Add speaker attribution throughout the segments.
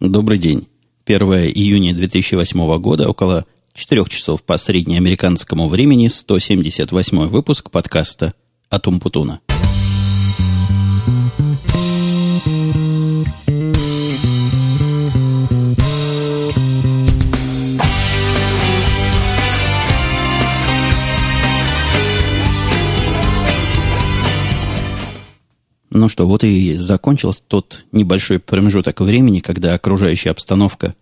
Speaker 1: Добрый день. 1 июня 2008 года, около 4 часов по среднеамериканскому времени, 178 выпуск подкаста «Атум Путуна». Ну что, вот и закончился тот небольшой промежуток времени, когда окружающая обстановка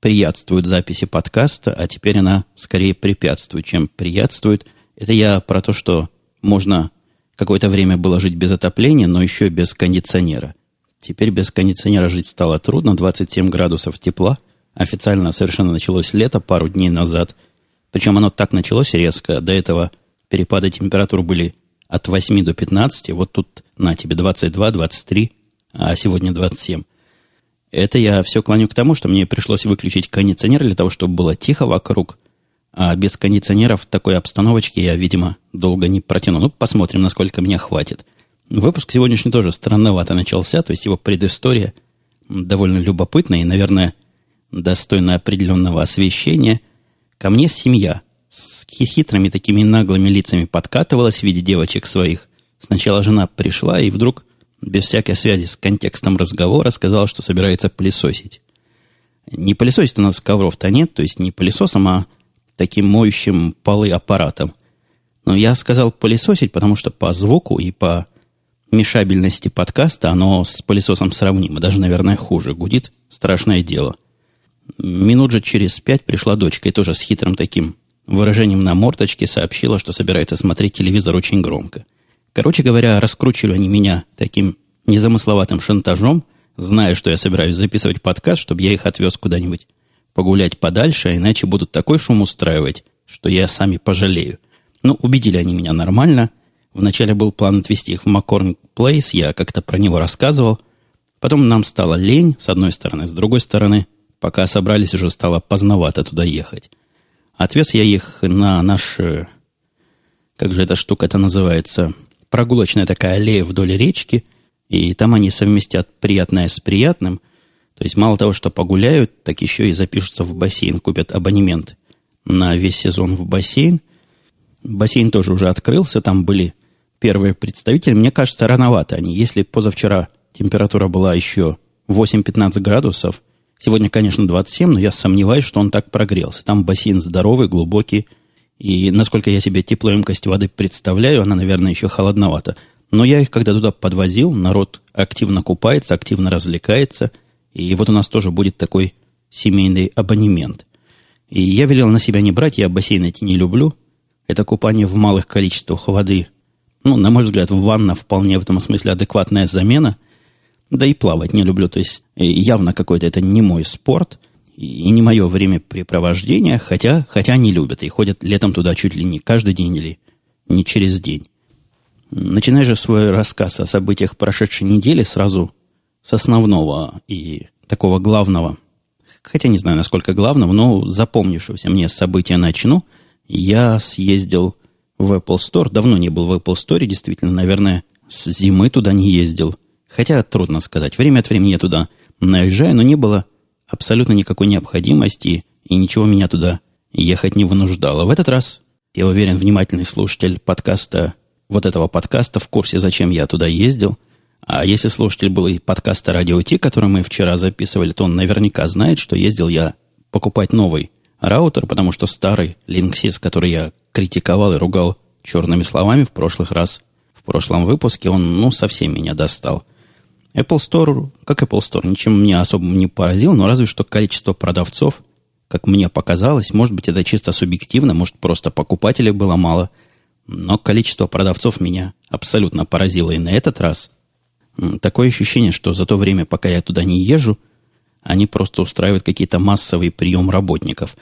Speaker 1: приятствует записи подкаста, а теперь она скорее препятствует, чем приятствует. Это я про то, что можно какое-то время было жить без отопления, но еще без кондиционера. Теперь без кондиционера жить стало трудно, 27 градусов тепла. Официально совершенно началось лето пару дней назад. Причем оно так началось резко. До этого перепады температур были от 8 до 15, вот тут на тебе 22, 23, а сегодня 27. Это я все клоню к тому, что мне пришлось выключить кондиционер для того, чтобы было тихо вокруг, а без кондиционера в такой обстановочке я, видимо, долго не протяну. Ну, посмотрим, насколько меня хватит. Выпуск сегодняшний тоже странновато начался, то есть его предыстория довольно любопытная и, наверное, достойна определенного освещения. Ко мне семья – с хитрыми такими наглыми лицами подкатывалась в виде девочек своих. Сначала жена пришла и вдруг, без всякой связи с контекстом разговора, сказала, что собирается пылесосить. Не пылесосить у нас ковров-то нет, то есть не пылесосом, а таким моющим полы аппаратом. Но я сказал пылесосить, потому что по звуку и по мешабельности подкаста оно с пылесосом сравнимо. Даже, наверное, хуже. Гудит страшное дело. Минут же через пять пришла дочка, и тоже с хитрым таким выражением на морточке сообщила, что собирается смотреть телевизор очень громко. Короче говоря, раскручивали они меня таким незамысловатым шантажом, зная, что я собираюсь записывать подкаст, чтобы я их отвез куда-нибудь погулять подальше, а иначе будут такой шум устраивать, что я сами пожалею. Ну, убедили они меня нормально. Вначале был план отвезти их в Маккорн Плейс, я как-то про него рассказывал. Потом нам стало лень, с одной стороны, с другой стороны, пока собрались, уже стало поздновато туда ехать. Отвез я их на наш, как же эта штука-то называется, прогулочная такая аллея вдоль речки, и там они совместят приятное с приятным. То есть мало того, что погуляют, так еще и запишутся в бассейн, купят абонемент на весь сезон в бассейн. Бассейн тоже уже открылся, там были первые представители. Мне кажется, рановато они. Если позавчера температура была еще 8-15 градусов – Сегодня, конечно, 27, но я сомневаюсь, что он так прогрелся. Там бассейн здоровый, глубокий. И насколько я себе теплоемкость воды представляю, она, наверное, еще холодновата. Но я их, когда туда подвозил, народ активно купается, активно развлекается. И вот у нас тоже будет такой семейный абонемент. И я велел на себя не брать, я бассейн эти не люблю. Это купание в малых количествах воды. Ну, на мой взгляд, ванна вполне в этом смысле адекватная замена. Да и плавать не люблю. То есть э, явно какой-то это не мой спорт и не мое времяпрепровождение, хотя, хотя они любят и ходят летом туда чуть ли не каждый день или не через день. Начиная же свой рассказ о событиях прошедшей недели сразу с основного и такого главного, хотя не знаю, насколько главного, но запомнившегося мне события начну. Я съездил в Apple Store, давно не был в Apple Store, действительно, наверное, с зимы туда не ездил. Хотя трудно сказать. Время от времени я туда наезжаю, но не было абсолютно никакой необходимости, и ничего меня туда ехать не вынуждало. В этот раз, я уверен, внимательный слушатель подкаста, вот этого подкаста, в курсе, зачем я туда ездил. А если слушатель был и подкаста «Радио Ти», который мы вчера записывали, то он наверняка знает, что ездил я покупать новый раутер, потому что старый Linksys, который я критиковал и ругал черными словами в прошлых раз, в прошлом выпуске, он, ну, совсем меня достал. Apple Store, как Apple Store, ничем меня особо не поразил, но разве что количество продавцов, как мне показалось, может быть, это чисто субъективно, может, просто покупателей было мало, но количество продавцов меня абсолютно поразило. И на этот раз такое ощущение, что за то время, пока я туда не езжу, они просто устраивают какие-то массовые прием работников.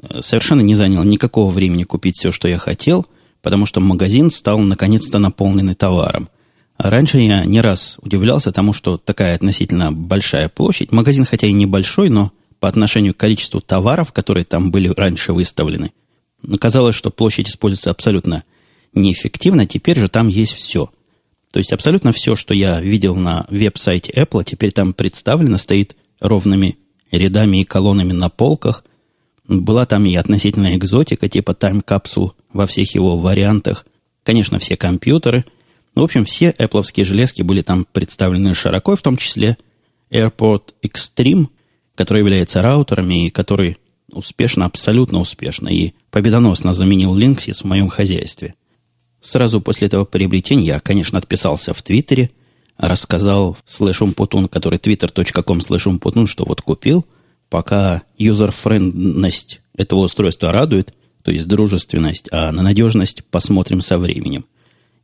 Speaker 1: Э, совершенно не заняло никакого времени купить все, что я хотел, потому что магазин стал наконец-то наполненный товаром – Раньше я не раз удивлялся тому, что такая относительно большая площадь, магазин хотя и небольшой, но по отношению к количеству товаров, которые там были раньше выставлены, казалось, что площадь используется абсолютно неэффективно, теперь же там есть все. То есть абсолютно все, что я видел на веб-сайте Apple, теперь там представлено, стоит ровными рядами и колоннами на полках. Была там и относительная экзотика, типа тайм-капсул во всех его вариантах. Конечно, все компьютеры. В общем, все Apple железки были там представлены широко, в том числе AirPort Extreme, который является раутером и который успешно, абсолютно успешно и победоносно заменил Linksys в моем хозяйстве. Сразу после этого приобретения я, конечно, отписался в Твиттере, рассказал слэш умпутун, который twitter.com слэш умпутун, что вот купил, пока юзер-френдность этого устройства радует, то есть дружественность, а на надежность посмотрим со временем.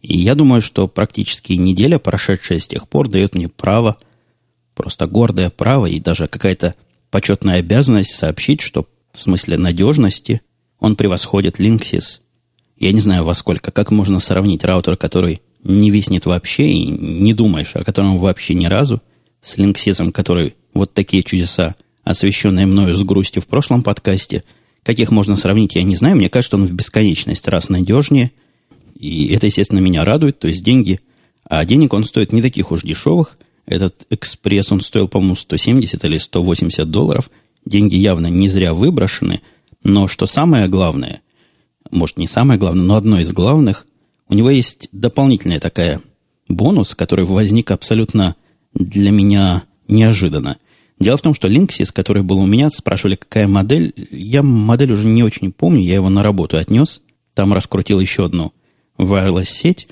Speaker 1: И я думаю, что практически неделя, прошедшая с тех пор, дает мне право, просто гордое право и даже какая-то почетная обязанность сообщить, что в смысле надежности он превосходит Linksys. Я не знаю во сколько, как можно сравнить раутер, который не виснет вообще и не думаешь о котором вообще ни разу, с Linksys, который вот такие чудеса, освещенные мною с грустью в прошлом подкасте, каких можно сравнить, я не знаю. Мне кажется, он в бесконечность раз надежнее. И это, естественно, меня радует. То есть деньги... А денег он стоит не таких уж дешевых. Этот экспресс, он стоил, по-моему, 170 или 180 долларов – деньги явно не зря выброшены, но что самое главное, может не самое главное, но одно из главных, у него есть дополнительная такая бонус, который возник абсолютно для меня неожиданно. Дело в том, что Linksys, который был у меня, спрашивали, какая модель. Я модель уже не очень помню, я его на работу отнес. Там раскрутил еще одну wireless сеть.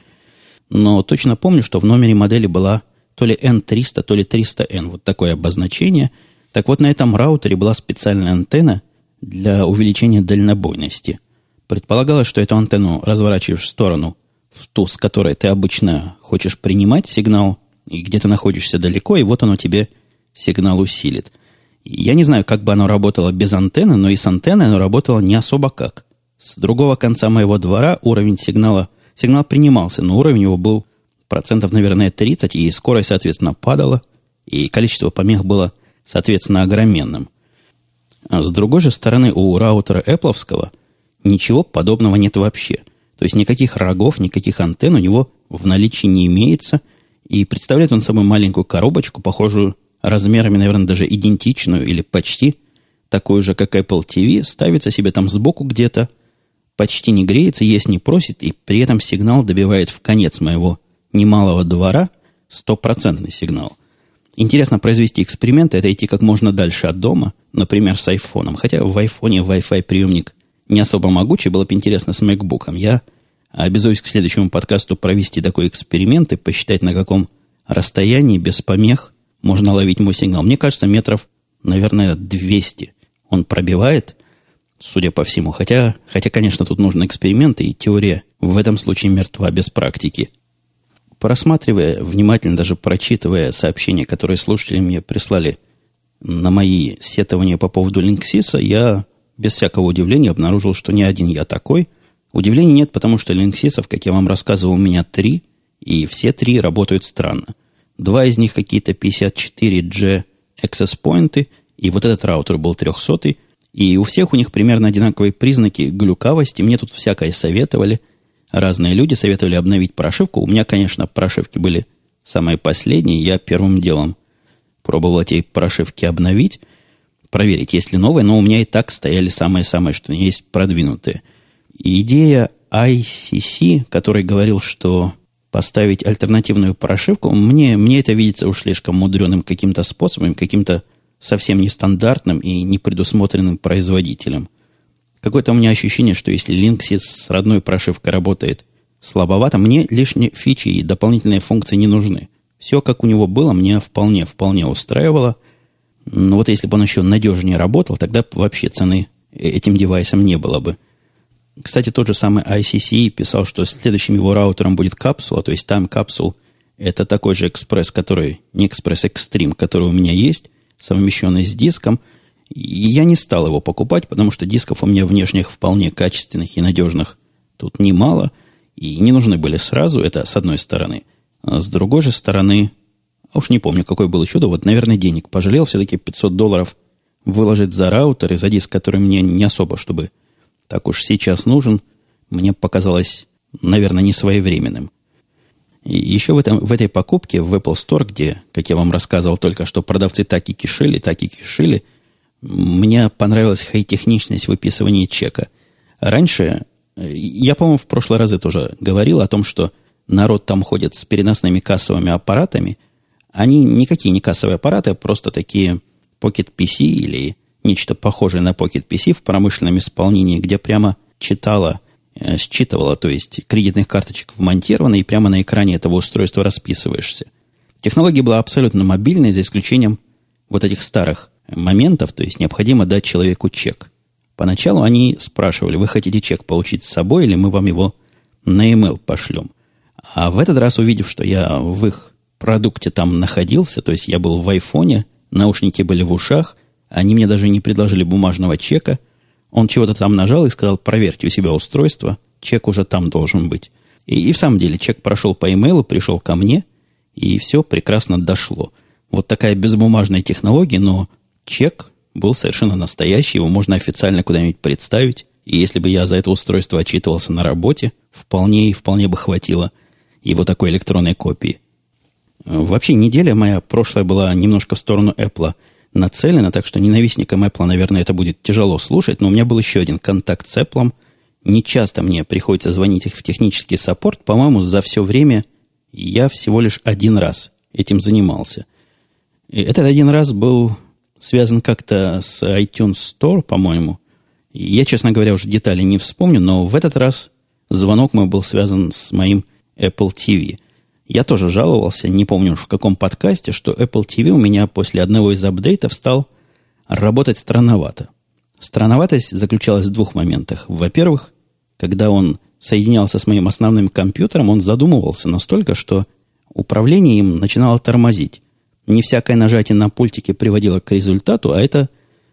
Speaker 1: Но точно помню, что в номере модели была то ли N300, то ли 300N. Вот такое обозначение – так вот, на этом раутере была специальная антенна для увеличения дальнобойности. Предполагалось, что эту антенну разворачиваешь в сторону, в ту, с которой ты обычно хочешь принимать сигнал, и где ты находишься далеко, и вот оно тебе сигнал усилит. Я не знаю, как бы оно работало без антенны, но и с антенной оно работало не особо как. С другого конца моего двора уровень сигнала... Сигнал принимался, но уровень его был процентов, наверное, 30, и скорость, соответственно, падала, и количество помех было соответственно, огроменным. А с другой же стороны, у раутера Apple ничего подобного нет вообще. То есть никаких рогов, никаких антенн у него в наличии не имеется. И представляет он собой маленькую коробочку, похожую размерами, наверное, даже идентичную или почти такую же, как Apple TV, ставится себе там сбоку где-то, почти не греется, есть не просит, и при этом сигнал добивает в конец моего немалого двора стопроцентный сигнал. Интересно произвести эксперимент, это идти как можно дальше от дома, например, с айфоном. Хотя в айфоне Wi-Fi приемник не особо могучий, было бы интересно с MacBook. Я обязуюсь к следующему подкасту провести такой эксперимент и посчитать, на каком расстоянии без помех можно ловить мой сигнал. Мне кажется, метров, наверное, 200 он пробивает, судя по всему. Хотя, хотя, конечно, тут нужны эксперименты, и теория в этом случае мертва без практики. Просматривая, внимательно даже прочитывая сообщения, которые слушатели мне прислали на мои сетования по поводу Линксиса, я без всякого удивления обнаружил, что не один я такой. Удивления нет, потому что Линксисов, как я вам рассказывал, у меня три, и все три работают странно. Два из них какие-то 54G access поинты, и вот этот раутер был 300 и у всех у них примерно одинаковые признаки глюкавости. Мне тут всякое советовали – разные люди советовали обновить прошивку. У меня, конечно, прошивки были самые последние. Я первым делом пробовал эти прошивки обновить, проверить, есть ли новые, но у меня и так стояли самые-самые, что есть продвинутые. И идея ICC, который говорил, что поставить альтернативную прошивку, мне, мне это видится уж слишком мудреным каким-то способом, каким-то совсем нестандартным и непредусмотренным производителем – Какое-то у меня ощущение, что если Linksys с родной прошивкой работает слабовато, мне лишние фичи и дополнительные функции не нужны. Все, как у него было, мне вполне, вполне устраивало. Но вот если бы он еще надежнее работал, тогда вообще цены этим девайсом не было бы. Кстати, тот же самый ICC писал, что следующим его раутером будет капсула, то есть там капсул это такой же экспресс, который, не экспресс экстрим, который у меня есть, совмещенный с диском – и я не стал его покупать, потому что дисков у меня внешних вполне качественных и надежных тут немало, и не нужны были сразу, это с одной стороны. А с другой же стороны, а уж не помню, какой был чудо, вот, наверное, денег пожалел, все-таки 500 долларов выложить за раутер и за диск, который мне не особо, чтобы так уж сейчас нужен, мне показалось, наверное, не своевременным. И еще в, этом, в этой покупке в Apple Store, где, как я вам рассказывал только что, продавцы так и кишели, так и кишели, мне понравилась хай-техничность выписывания чека. Раньше, я, по-моему, в прошлый раз тоже говорил о том, что народ там ходит с переносными кассовыми аппаратами. Они никакие не кассовые аппараты, а просто такие Pocket PC или нечто похожее на Pocket PC в промышленном исполнении, где прямо читала, э, считывала, то есть кредитных карточек вмонтировано, и прямо на экране этого устройства расписываешься. Технология была абсолютно мобильной, за исключением вот этих старых моментов, то есть необходимо дать человеку чек. Поначалу они спрашивали, вы хотите чек получить с собой, или мы вам его на e-mail пошлем. А в этот раз, увидев, что я в их продукте там находился, то есть я был в айфоне, наушники были в ушах, они мне даже не предложили бумажного чека, он чего-то там нажал и сказал, проверьте у себя устройство, чек уже там должен быть. И, и в самом деле чек прошел по e-mail, пришел ко мне, и все прекрасно дошло. Вот такая безбумажная технология, но чек был совершенно настоящий, его можно официально куда-нибудь представить. И если бы я за это устройство отчитывался на работе, вполне и вполне бы хватило его такой электронной копии. Вообще неделя моя прошлая была немножко в сторону Apple нацелена, так что ненавистникам Apple, наверное, это будет тяжело слушать, но у меня был еще один контакт с Apple. Не часто мне приходится звонить их в технический саппорт. По-моему, за все время я всего лишь один раз этим занимался. И этот один раз был связан как-то с iTunes Store, по-моему. Я, честно говоря, уже детали не вспомню, но в этот раз звонок мой был связан с моим Apple TV. Я тоже жаловался, не помню в каком подкасте, что Apple TV у меня после одного из апдейтов стал работать странновато. Странноватость заключалась в двух моментах. Во-первых, когда он соединялся с моим основным компьютером, он задумывался настолько, что управление им начинало тормозить. Не всякое нажатие на пультике приводило к результату, а это,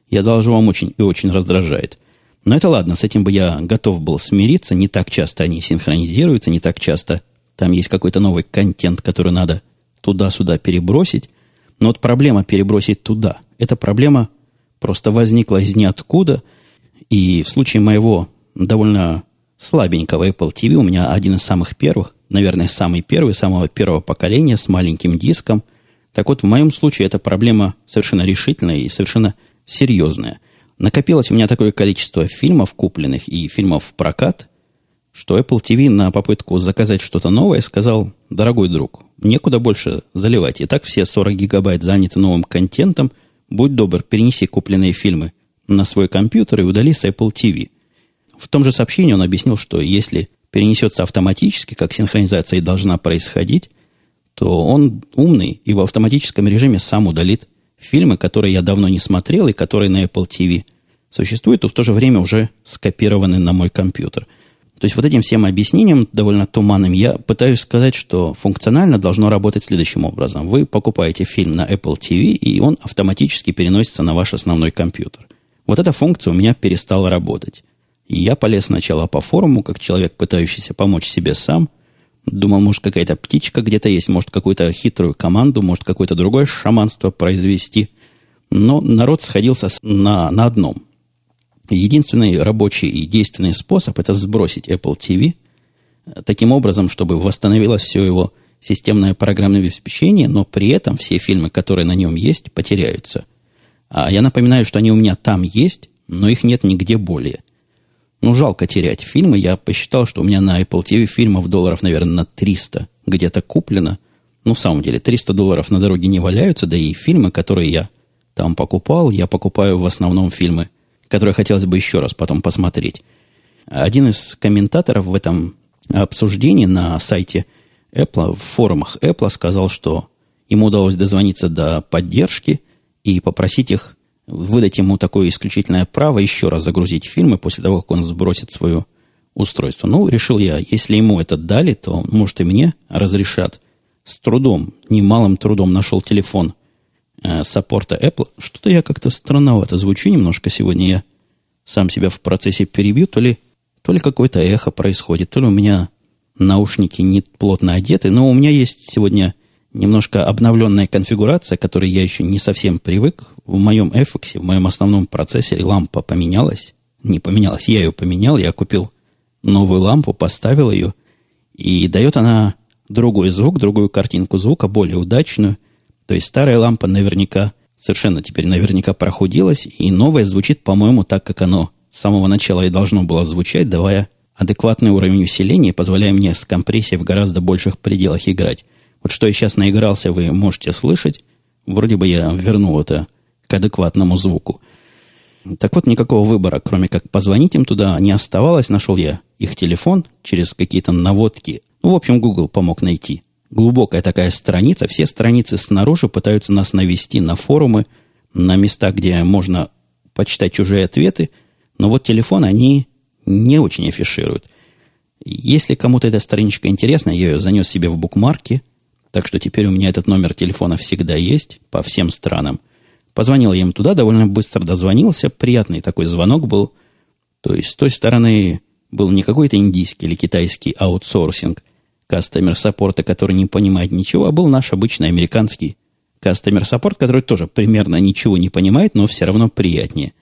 Speaker 1: я должен вам, очень и очень раздражает. Но это ладно, с этим бы я готов был смириться. Не так часто они синхронизируются, не так часто там есть какой-то новый контент, который надо туда-сюда перебросить. Но вот проблема перебросить туда, эта проблема просто возникла из ниоткуда. И в случае моего довольно слабенького Apple TV, у меня один из самых первых, наверное, самый первый, самого первого поколения с маленьким диском – так вот, в моем случае эта проблема совершенно решительная и совершенно серьезная. Накопилось у меня такое количество фильмов купленных и фильмов в прокат, что Apple TV на попытку заказать что-то новое сказал, дорогой друг, некуда больше заливать. И так все 40 гигабайт заняты новым контентом. Будь добр, перенеси купленные фильмы на свой компьютер и удали с Apple TV. В том же сообщении он объяснил, что если перенесется автоматически, как синхронизация и должна происходить, то он умный и в автоматическом режиме сам удалит фильмы, которые я давно не смотрел и которые на Apple TV существуют, и в то же время уже скопированы на мой компьютер. То есть вот этим всем объяснением, довольно туманным, я пытаюсь сказать, что функционально должно работать следующим образом. Вы покупаете фильм на Apple TV, и он автоматически переносится на ваш основной компьютер. Вот эта функция у меня перестала работать. И я полез сначала по форуму, как человек, пытающийся помочь себе сам – Думал, может, какая-то птичка где-то есть, может, какую-то хитрую команду, может, какое-то другое шаманство произвести. Но народ сходился на, на одном. Единственный рабочий и действенный способ – это сбросить Apple TV таким образом, чтобы восстановилось все его системное программное обеспечение, но при этом все фильмы, которые на нем есть, потеряются. А я напоминаю, что они у меня там есть, но их нет нигде более. Ну, жалко терять фильмы. Я посчитал, что у меня на Apple TV фильмов долларов, наверное, на 300 где-то куплено. Ну, в самом деле, 300 долларов на дороге не валяются, да и фильмы, которые я там покупал, я покупаю в основном фильмы, которые хотелось бы еще раз потом посмотреть. Один из комментаторов в этом обсуждении на сайте Apple, в форумах Apple сказал, что ему удалось дозвониться до поддержки и попросить их выдать ему такое исключительное право еще раз загрузить фильмы после того, как он сбросит свое устройство. Ну, решил я, если ему это дали, то, может, и мне разрешат. С трудом, немалым трудом нашел телефон э, саппорта Apple. Что-то я как-то странновато звучу немножко сегодня. Я сам себя в процессе перебью, то ли, то ли какое-то эхо происходит, то ли у меня наушники не плотно одеты. Но у меня есть сегодня немножко обновленная конфигурация, к которой я еще не совсем привык. В моем FX, в моем основном процессоре лампа поменялась. Не поменялась, я ее поменял, я купил новую лампу, поставил ее, и дает она другой звук, другую картинку звука, более удачную. То есть старая лампа наверняка, совершенно теперь наверняка прохудилась, и новая звучит, по-моему, так, как оно с самого начала и должно было звучать, давая адекватный уровень усиления, позволяя мне с компрессией в гораздо больших пределах играть. Вот что я сейчас наигрался, вы можете слышать. Вроде бы я вернул это к адекватному звуку. Так вот, никакого выбора, кроме как позвонить им туда, не оставалось. Нашел я их телефон через какие-то наводки. Ну, в общем, Google помог найти. Глубокая такая страница. Все страницы снаружи пытаются нас навести на форумы, на места, где можно почитать чужие ответы. Но вот телефон они не очень афишируют. Если кому-то эта страничка интересна, я ее занес себе в букмарки. Так что теперь у меня этот номер телефона всегда есть по всем странам. Позвонил я им туда, довольно быстро дозвонился. Приятный такой звонок был. То есть с той стороны был не какой-то индийский или китайский аутсорсинг кастомер саппорта, который не понимает ничего, а был наш обычный американский кастомер саппорт, который тоже примерно ничего не понимает, но все равно приятнее.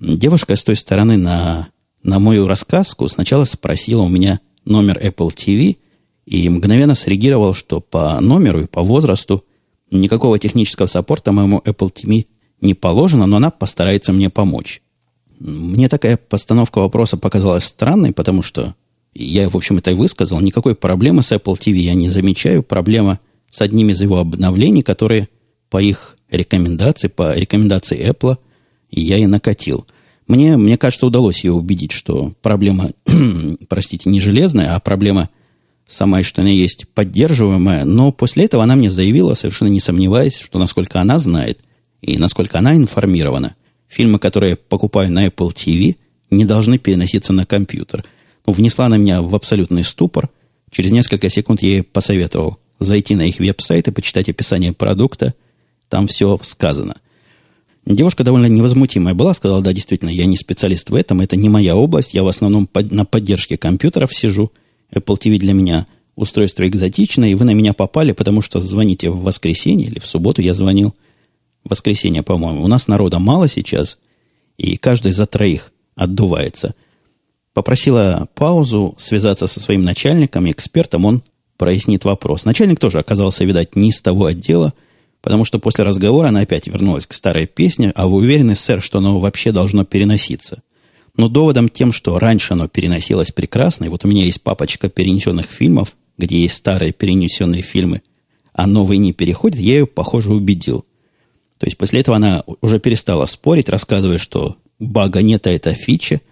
Speaker 1: Девушка с той стороны на, на мою рассказку сначала спросила у меня номер Apple TV и мгновенно среагировал, что по номеру и по возрасту Никакого технического саппорта моему Apple TV не положено, но она постарается мне помочь. Мне такая постановка вопроса показалась странной, потому что я, в общем, это и высказал. Никакой проблемы с Apple TV я не замечаю. Проблема с одним из его обновлений, которые по их рекомендации, по рекомендации Apple, я и накатил. Мне, мне кажется, удалось ее убедить, что проблема, простите, не железная, а проблема самая, что она есть, поддерживаемая, но после этого она мне заявила, совершенно не сомневаясь, что насколько она знает и насколько она информирована, фильмы, которые я покупаю на Apple TV, не должны переноситься на компьютер. Ну, внесла она меня в абсолютный ступор. Через несколько секунд я ей посоветовал зайти на их веб-сайт и почитать описание продукта. Там все сказано. Девушка довольно невозмутимая была, сказала, да, действительно, я не специалист в этом, это не моя область, я в основном на поддержке компьютеров сижу – Apple TV для меня устройство экзотичное, и вы на меня попали, потому что звоните в воскресенье или в субботу я звонил. В воскресенье, по-моему. У нас народа мало сейчас, и каждый за троих отдувается. Попросила паузу, связаться со своим начальником, экспертом, он прояснит вопрос. Начальник тоже оказался, видать, не из того отдела, потому что после разговора она опять вернулась к старой песне, а вы уверены, сэр, что оно вообще должно переноситься? Но доводом тем, что раньше оно переносилось прекрасно, и вот у меня есть папочка перенесенных фильмов, где есть старые перенесенные фильмы, а новые не переходят, я ее, похоже, убедил. То есть после этого она уже перестала спорить, рассказывая, что бага нет, а это фича,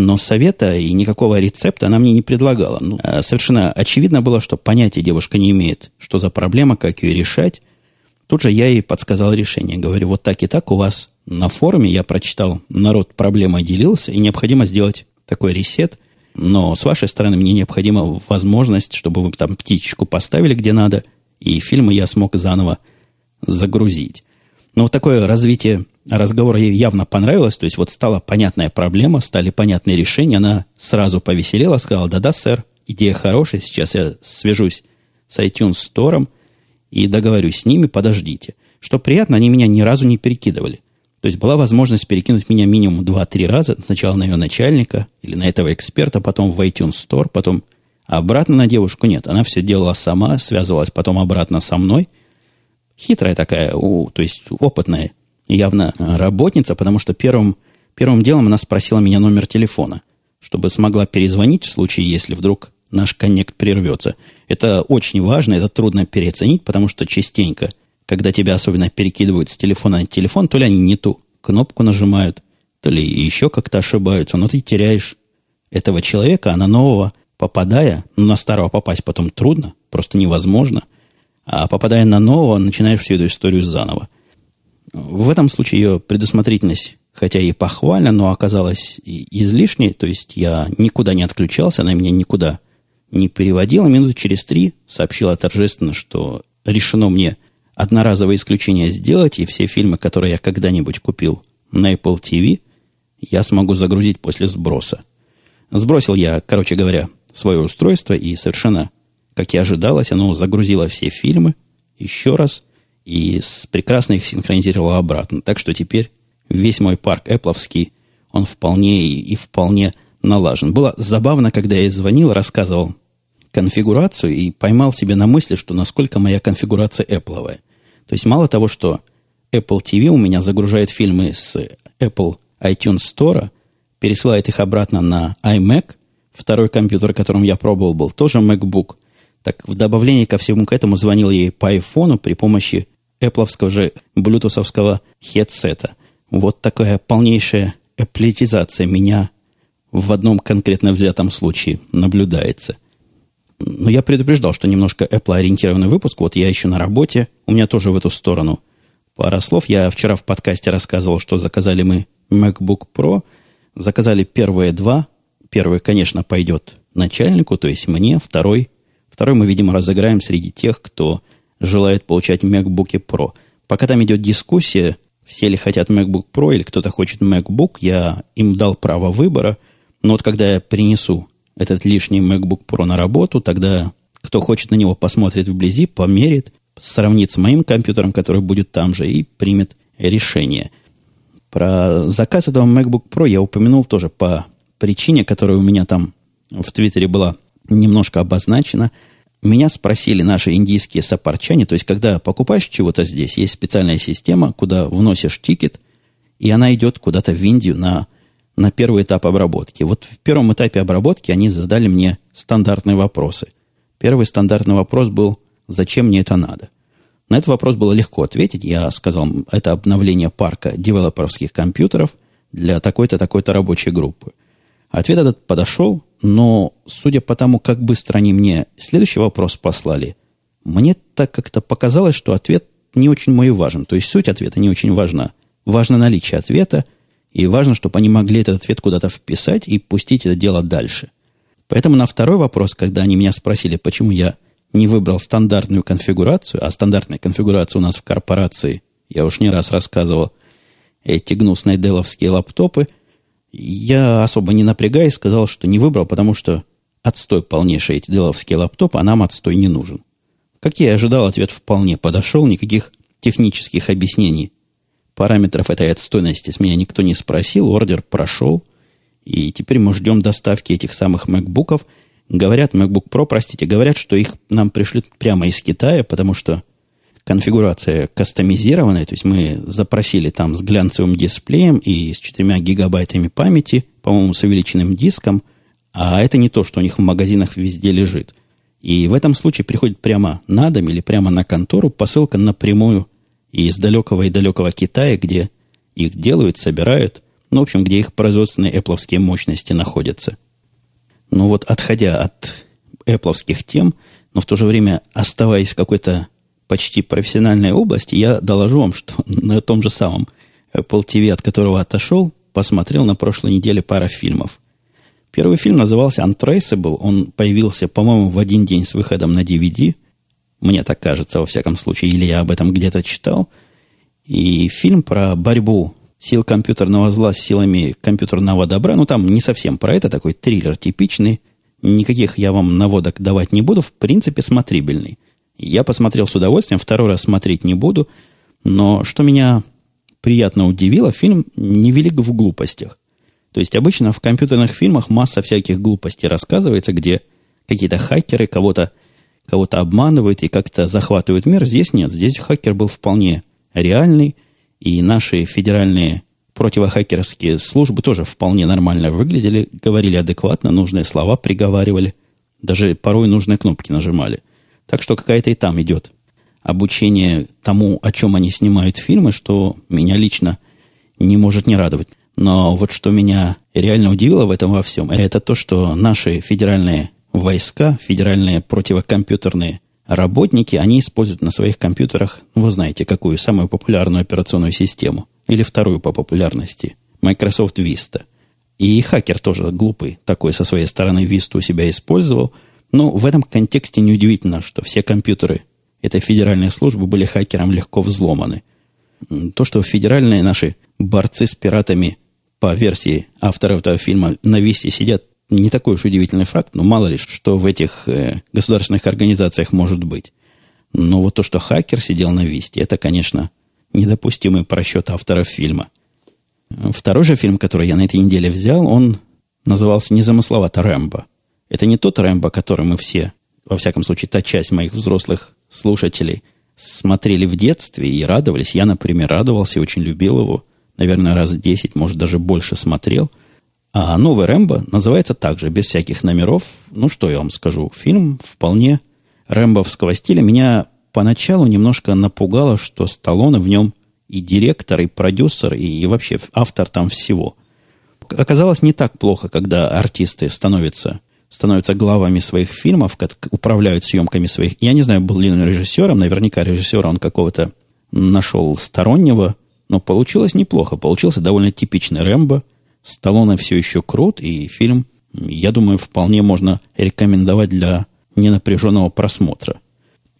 Speaker 1: но совета и никакого рецепта она мне не предлагала. Ну, а совершенно очевидно было, что понятия девушка не имеет, что за проблема, как ее решать. Тут же я ей подсказал решение. Говорю, вот так и так у вас на форуме я прочитал, народ проблемой делился, и необходимо сделать такой ресет. Но с вашей стороны мне необходима возможность, чтобы вы там птичку поставили где надо, и фильмы я смог заново загрузить. Но вот такое развитие разговора ей явно понравилось. То есть вот стала понятная проблема, стали понятные решения. Она сразу повеселела, сказала, да-да, сэр, идея хорошая, сейчас я свяжусь с iTunes Store, и договорюсь с ними, подождите. Что приятно, они меня ни разу не перекидывали. То есть была возможность перекинуть меня минимум 2-3 раза. Сначала на ее начальника или на этого эксперта, потом в iTunes Store, потом обратно на девушку. Нет, она все делала сама, связывалась потом обратно со мной. Хитрая такая, у, то есть опытная явно работница, потому что первым, первым делом она спросила меня номер телефона, чтобы смогла перезвонить в случае, если вдруг наш коннект прервется. Это очень важно, это трудно переоценить, потому что частенько, когда тебя особенно перекидывают с телефона на телефон, то ли они не ту кнопку нажимают, то ли еще как-то ошибаются, но ты теряешь этого человека, а на нового попадая, ну, на старого попасть потом трудно, просто невозможно, а попадая на нового, начинаешь всю эту историю заново. В этом случае ее предусмотрительность, хотя и похвальна, но оказалась излишней, то есть я никуда не отключался, она меня никуда не переводила. Минуты через три сообщила торжественно, что решено мне одноразовое исключение сделать, и все фильмы, которые я когда-нибудь купил на Apple TV, я смогу загрузить после сброса. Сбросил я, короче говоря, свое устройство, и совершенно, как и ожидалось, оно загрузило все фильмы еще раз и прекрасно их синхронизировало обратно. Так что теперь весь мой парк Apple, он вполне и, и вполне налажен. Было забавно, когда я звонил, рассказывал конфигурацию и поймал себе на мысли, что насколько моя конфигурация Apple. То есть мало того, что Apple TV у меня загружает фильмы с Apple iTunes Store, пересылает их обратно на iMac, второй компьютер, которым я пробовал, был тоже MacBook. Так в добавлении ко всему к этому звонил ей по iPhone при помощи Apple же блютусовского хедсета. Вот такая полнейшая эплетизация меня в одном конкретно взятом случае наблюдается. Но я предупреждал, что немножко Apple-ориентированный выпуск. Вот я еще на работе. У меня тоже в эту сторону пара слов. Я вчера в подкасте рассказывал, что заказали мы MacBook Pro. Заказали первые два. Первый, конечно, пойдет начальнику, то есть мне. Второй, второй мы, видимо, разыграем среди тех, кто желает получать MacBook Pro. Пока там идет дискуссия, все ли хотят MacBook Pro или кто-то хочет MacBook, я им дал право выбора. Но вот когда я принесу этот лишний MacBook Pro на работу, тогда кто хочет на него посмотрит вблизи, померит, сравнит с моим компьютером, который будет там же, и примет решение. Про заказ этого MacBook Pro я упомянул тоже по причине, которая у меня там в Твиттере была немножко обозначена. Меня спросили наши индийские сапарчане, то есть, когда покупаешь чего-то здесь, есть специальная система, куда вносишь тикет, и она идет куда-то в Индию на, на первый этап обработки. Вот в первом этапе обработки они задали мне стандартные вопросы. Первый стандартный вопрос был, зачем мне это надо? На этот вопрос было легко ответить. Я сказал, это обновление парка девелоперских компьютеров для такой-то, такой-то рабочей группы. Ответ этот подошел, но судя по тому, как быстро они мне следующий вопрос послали, мне так как-то показалось, что ответ не очень мой важен. То есть суть ответа не очень важна. Важно наличие ответа, и важно, чтобы они могли этот ответ куда-то вписать и пустить это дело дальше. Поэтому на второй вопрос, когда они меня спросили, почему я не выбрал стандартную конфигурацию, а стандартная конфигурация у нас в корпорации, я уж не раз рассказывал, эти гнусные деловские лаптопы – я особо не напрягаясь сказал, что не выбрал, потому что отстой полнейший эти деловские лаптопы, а нам отстой не нужен. Как я и ожидал, ответ вполне подошел, никаких технических объяснений. Параметров этой отстойности с меня никто не спросил, ордер прошел, и теперь мы ждем доставки этих самых MacBook'ов. Говорят, MacBook Pro, простите, говорят, что их нам пришлют прямо из Китая, потому что конфигурация кастомизированная, то есть мы запросили там с глянцевым дисплеем и с 4 гигабайтами памяти, по-моему, с увеличенным диском, а это не то, что у них в магазинах везде лежит. И в этом случае приходит прямо на дом или прямо на контору посылка напрямую из далекого и далекого Китая, где их делают, собирают, ну, в общем, где их производственные Apple мощности находятся. Ну вот, отходя от Apple тем, но в то же время оставаясь в какой-то почти профессиональной области, я доложу вам, что на том же самом Apple TV, от которого отошел, посмотрел на прошлой неделе пара фильмов. Первый фильм назывался Untraceable. Он появился, по-моему, в один день с выходом на DVD. Мне так кажется, во всяком случае, или я об этом где-то читал. И фильм про борьбу сил компьютерного зла с силами компьютерного добра. Ну, там не совсем про это, такой триллер типичный. Никаких я вам наводок давать не буду. В принципе, смотрибельный. Я посмотрел с удовольствием, второй раз смотреть не буду, но что меня приятно удивило, фильм невелик в глупостях. То есть обычно в компьютерных фильмах масса всяких глупостей рассказывается, где какие-то хакеры кого-то кого обманывают и как-то захватывают мир. Здесь нет. Здесь хакер был вполне реальный, и наши федеральные противохакерские службы тоже вполне нормально выглядели, говорили адекватно, нужные слова приговаривали, даже порой нужные кнопки нажимали. Так что какая-то и там идет обучение тому, о чем они снимают фильмы, что меня лично не может не радовать. Но вот что меня реально удивило в этом во всем, это то, что наши федеральные войска, федеральные противокомпьютерные работники, они используют на своих компьютерах, вы знаете, какую самую популярную операционную систему, или вторую по популярности, Microsoft Vista. И хакер тоже глупый такой со своей стороны Vista у себя использовал – ну, в этом контексте неудивительно, что все компьютеры этой федеральной службы были хакером легко взломаны. То, что федеральные наши борцы с пиратами по версии авторов этого фильма на Висте сидят, не такой уж удивительный факт, но мало ли, что в этих э, государственных организациях может быть. Но вот то, что хакер сидел на Висте, это, конечно, недопустимый просчет авторов фильма. Второй же фильм, который я на этой неделе взял, он назывался незамысловато «Рэмбо». Это не тот Рэмбо, который мы все во всяком случае, та часть моих взрослых слушателей смотрели в детстве и радовались. Я, например, радовался и очень любил его. Наверное, раз 10, может, даже больше смотрел. А новый Рэмбо называется также, без всяких номеров. Ну, что я вам скажу. Фильм вполне рэмбовского стиля. Меня поначалу немножко напугало, что Сталлоне в нем и директор, и продюсер, и вообще автор там всего. Оказалось не так плохо, когда артисты становятся, становятся главами своих фильмов, как управляют съемками своих. Я не знаю, был ли он режиссером, наверняка режиссера он какого-то нашел стороннего, но получилось неплохо. Получился довольно типичный Рэмбо. Сталлоне все еще крут, и фильм, я думаю, вполне можно рекомендовать для ненапряженного просмотра.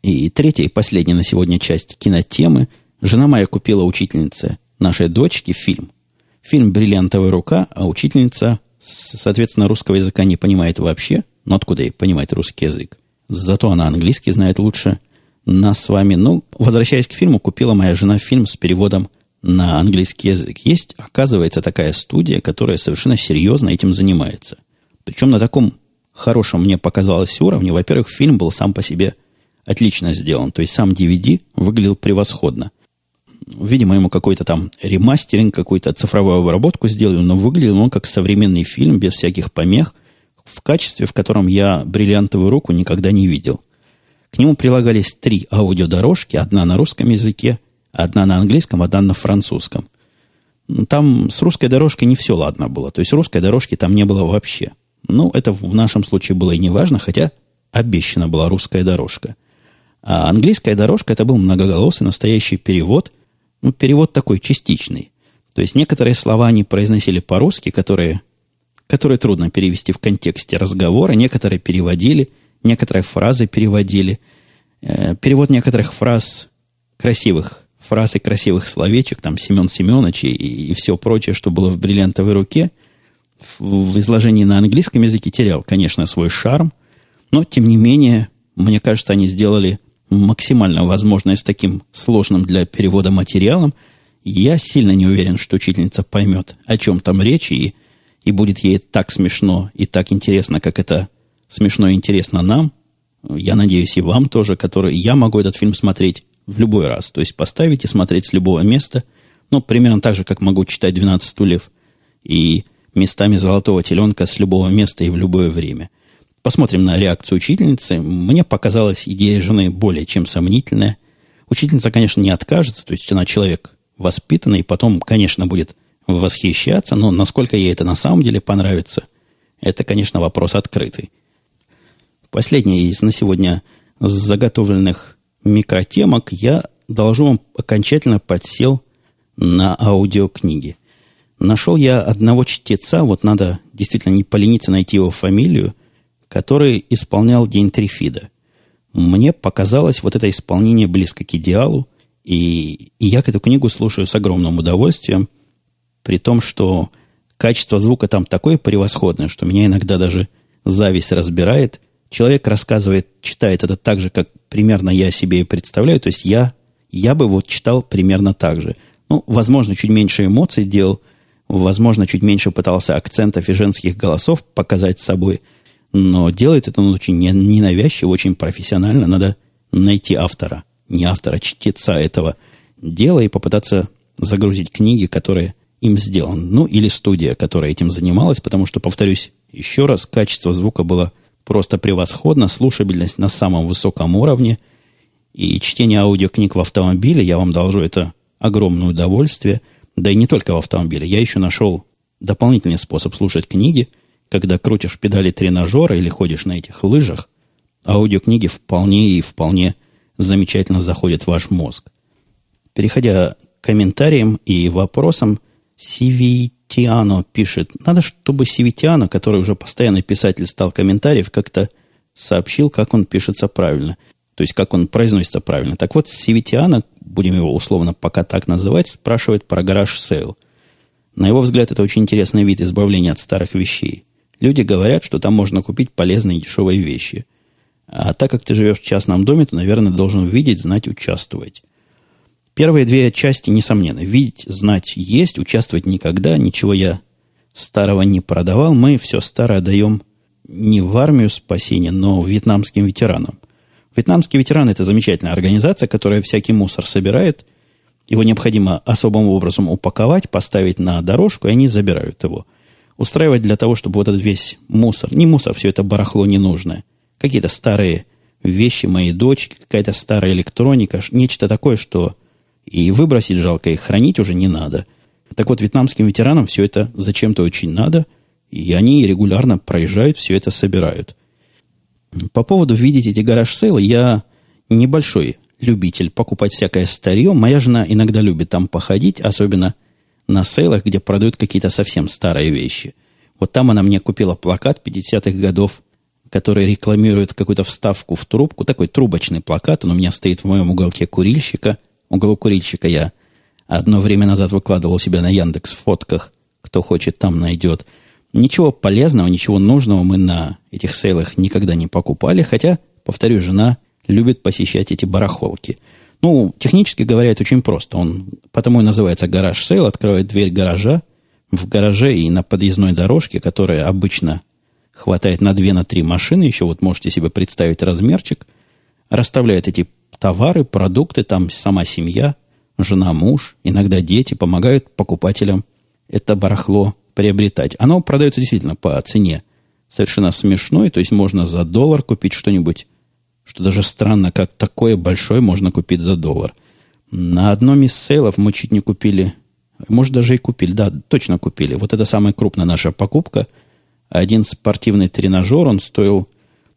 Speaker 1: И третья и последняя на сегодня часть кинотемы – Жена моя купила учительнице нашей дочке фильм. Фильм «Бриллиантовая рука», а учительница, соответственно, русского языка не понимает вообще. Но откуда ей понимать русский язык? Зато она английский знает лучше нас с вами. Ну, возвращаясь к фильму, купила моя жена фильм с переводом на английский язык. Есть, оказывается, такая студия, которая совершенно серьезно этим занимается. Причем на таком хорошем, мне показалось, уровне. Во-первых, фильм был сам по себе отлично сделан. То есть сам DVD выглядел превосходно видимо, ему какой-то там ремастеринг, какую-то цифровую обработку сделали, но выглядел он как современный фильм, без всяких помех, в качестве, в котором я бриллиантовую руку никогда не видел. К нему прилагались три аудиодорожки, одна на русском языке, одна на английском, одна на французском. Там с русской дорожкой не все ладно было. То есть русской дорожки там не было вообще. Ну, это в нашем случае было и не важно, хотя обещана была русская дорожка. А английская дорожка это был многоголосый настоящий перевод – ну, перевод такой частичный. То есть некоторые слова они произносили по-русски, которые, которые трудно перевести в контексте разговора, некоторые переводили, некоторые фразы переводили. Э, перевод некоторых фраз, красивых фраз и красивых словечек, там Семен Семенович и, и все прочее, что было в бриллиантовой руке, в, в изложении на английском языке терял, конечно, свой шарм, но, тем не менее, мне кажется, они сделали максимально возможное с таким сложным для перевода материалом, я сильно не уверен, что учительница поймет, о чем там речь, и, и будет ей так смешно и так интересно, как это смешно и интересно нам. Я надеюсь, и вам тоже, который я могу этот фильм смотреть в любой раз. То есть поставить и смотреть с любого места. Ну, примерно так же, как могу читать «12 стульев» и местами «Золотого теленка» с любого места и в любое время – Посмотрим на реакцию учительницы. Мне показалась идея жены более чем сомнительная. Учительница, конечно, не откажется, то есть она человек воспитанный, потом, конечно, будет восхищаться, но насколько ей это на самом деле понравится, это, конечно, вопрос открытый. Последний из на сегодня заготовленных микротемок я, должу вам, окончательно подсел на аудиокниги. Нашел я одного чтеца, вот надо действительно не полениться найти его фамилию, который исполнял День Трифида. Мне показалось вот это исполнение близко к идеалу, и, и я эту книгу слушаю с огромным удовольствием, при том, что качество звука там такое превосходное, что меня иногда даже зависть разбирает. Человек рассказывает, читает это так же, как примерно я себе и представляю. То есть я, я бы вот читал примерно так же. Ну, возможно, чуть меньше эмоций делал, возможно, чуть меньше пытался акцентов и женских голосов показать собой – но делает это он очень ненавязчиво, очень профессионально. Надо найти автора, не автора, а чтеца этого дела и попытаться загрузить книги, которые им сделаны. Ну, или студия, которая этим занималась, потому что, повторюсь еще раз, качество звука было просто превосходно, слушабельность на самом высоком уровне, и чтение аудиокниг в автомобиле, я вам должу это огромное удовольствие, да и не только в автомобиле. Я еще нашел дополнительный способ слушать книги – когда крутишь педали тренажера или ходишь на этих лыжах, аудиокниги вполне и вполне замечательно заходят в ваш мозг. Переходя к комментариям и вопросам, Сивитиано пишет, надо, чтобы Сивитиано, который уже постоянный писатель стал комментариев, как-то сообщил, как он пишется правильно. То есть, как он произносится правильно. Так вот, Сивитиано, будем его условно пока так называть, спрашивает про garage sale. На его взгляд, это очень интересный вид избавления от старых вещей. Люди говорят, что там можно купить полезные и дешевые вещи. А так как ты живешь в частном доме, то, наверное, должен видеть, знать, участвовать. Первые две части, несомненно. Видеть, знать есть, участвовать никогда. Ничего я старого не продавал. Мы все старое даем не в армию спасения, но вьетнамским ветеранам. Вьетнамские ветераны – это замечательная организация, которая всякий мусор собирает. Его необходимо особым образом упаковать, поставить на дорожку, и они забирают его. Устраивать для того, чтобы вот этот весь мусор, не мусор, все это барахло ненужное, какие-то старые вещи моей дочки, какая-то старая электроника, нечто такое, что и выбросить жалко, и хранить уже не надо. Так вот, вьетнамским ветеранам все это зачем-то очень надо, и они регулярно проезжают, все это собирают. По поводу видеть эти гараж-сейлы, я небольшой любитель покупать всякое старье. Моя жена иногда любит там походить, особенно на сейлах, где продают какие-то совсем старые вещи. Вот там она мне купила плакат 50-х годов который рекламирует какую-то вставку в трубку, такой трубочный плакат, он у меня стоит в моем уголке курильщика. Угол курильщика я одно время назад выкладывал себя на Яндекс фотках. Кто хочет, там найдет. Ничего полезного, ничего нужного мы на этих сейлах никогда не покупали, хотя, повторю, жена любит посещать эти барахолки. Ну, технически говоря, это очень просто. Он потому и называется garage sale, открывает дверь гаража, в гараже и на подъездной дорожке, которая обычно хватает на две, на три машины, еще вот можете себе представить размерчик, расставляет эти товары, продукты, там сама семья, жена, муж, иногда дети помогают покупателям это барахло приобретать. Оно продается действительно по цене совершенно смешной, то есть можно за доллар купить что-нибудь, что даже странно, как такое большое можно купить за доллар. На одном из сейлов мы чуть не купили, может даже и купили, да, точно купили. Вот это самая крупная наша покупка – один спортивный тренажер, он стоил,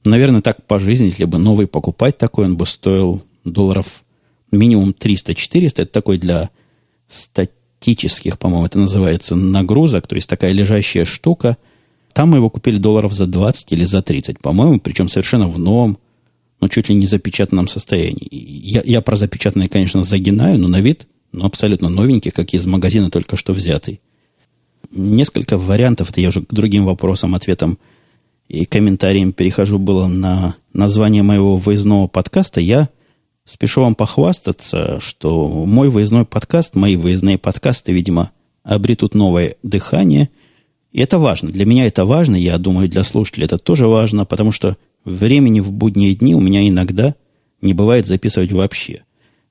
Speaker 1: наверное, так по жизни, если бы новый покупать такой, он бы стоил долларов минимум 300-400. Это такой для статических, по-моему, это называется нагрузок, то есть такая лежащая штука. Там мы его купили долларов за 20 или за 30, по-моему, причем совершенно в новом, но чуть ли не запечатанном состоянии. Я, я про запечатанное, конечно, загинаю, но на вид ну, абсолютно новенький, как из магазина только что взятый несколько вариантов, это я уже к другим вопросам, ответам и комментариям перехожу было на название моего выездного подкаста. Я спешу вам похвастаться, что мой выездной подкаст, мои выездные подкасты, видимо, обретут новое дыхание. И это важно. Для меня это важно. Я думаю, для слушателей это тоже важно, потому что времени в будние дни у меня иногда не бывает записывать вообще.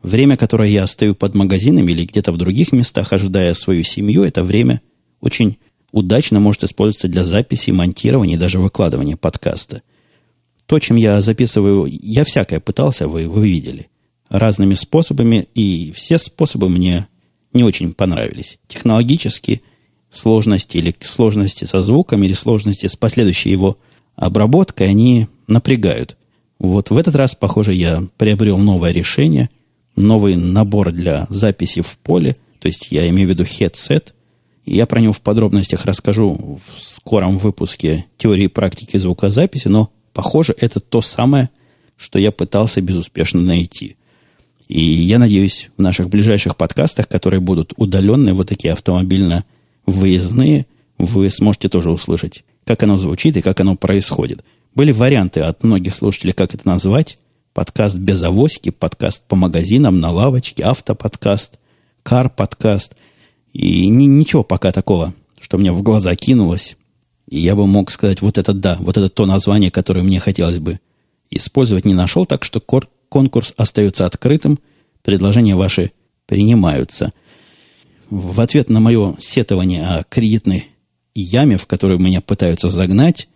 Speaker 1: Время, которое я стою под магазинами или где-то в других местах, ожидая свою семью, это время – очень удачно может использоваться для записи, монтирования и даже выкладывания подкаста. То, чем я записываю, я всякое пытался, вы, вы видели, разными способами, и все способы мне не очень понравились. Технологически сложности или сложности со звуком, или сложности с последующей его обработкой, они напрягают. Вот в этот раз, похоже, я приобрел новое решение, новый набор для записи в поле, то есть я имею в виду headset – я про него в подробностях расскажу в скором выпуске теории и практики звукозаписи, но, похоже, это то самое, что я пытался безуспешно найти. И я надеюсь, в наших ближайших подкастах, которые будут удаленные, вот такие автомобильно-выездные, вы сможете тоже услышать, как оно звучит и как оно происходит. Были варианты от многих слушателей, как это назвать. Подкаст без авоськи, подкаст по магазинам, на лавочке, автоподкаст, кар-подкаст. И ни, ничего пока такого, что мне в глаза кинулось. И я бы мог сказать, вот это да, вот это то название, которое мне хотелось бы использовать, не нашел, так что конкурс остается открытым, предложения ваши принимаются. В ответ на мое сетование о кредитной яме, в которую меня пытаются загнать,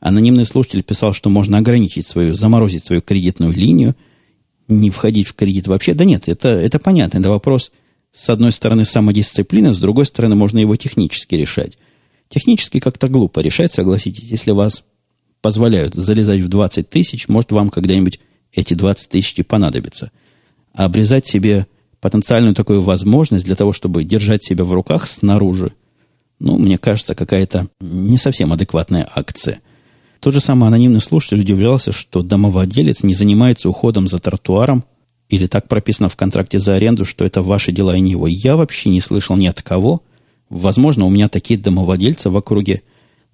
Speaker 1: анонимный слушатель писал, что можно ограничить свою, заморозить свою кредитную линию, не входить в кредит вообще. Да нет, это, это понятно, это вопрос с одной стороны, самодисциплина, с другой стороны, можно его технически решать. Технически как-то глупо решать, согласитесь, если вас позволяют залезать в 20 тысяч, может, вам когда-нибудь эти 20 тысяч и понадобятся. А обрезать себе потенциальную такую возможность для того, чтобы держать себя в руках снаружи, ну, мне кажется, какая-то не совсем адекватная акция. Тот же самый анонимный слушатель удивлялся, что домовладелец не занимается уходом за тротуаром или так прописано в контракте за аренду, что это ваши дела и не его. Я вообще не слышал ни от кого. Возможно, у меня такие домовладельцы в округе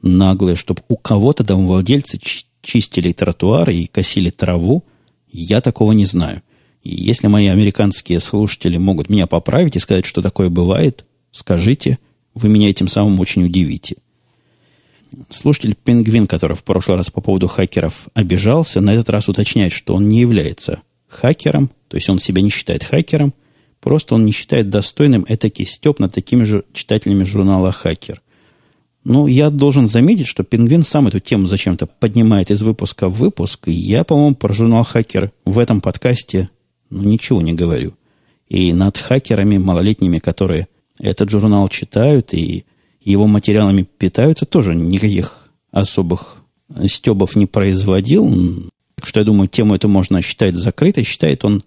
Speaker 1: наглые, чтобы у кого-то домовладельцы чистили тротуары и косили траву. Я такого не знаю. И если мои американские слушатели могут меня поправить и сказать, что такое бывает, скажите, вы меня этим самым очень удивите. Слушатель Пингвин, который в прошлый раз по поводу хакеров обижался, на этот раз уточняет, что он не является хакером, то есть он себя не считает хакером, просто он не считает достойным этакий степ над такими же читателями журнала «Хакер». Ну, я должен заметить, что Пингвин сам эту тему зачем-то поднимает из выпуска в выпуск. Я, по-моему, про журнал «Хакер» в этом подкасте ну, ничего не говорю. И над хакерами малолетними, которые этот журнал читают и его материалами питаются, тоже никаких особых стебов не производил. Так что я думаю, тему эту можно считать закрытой. Считает он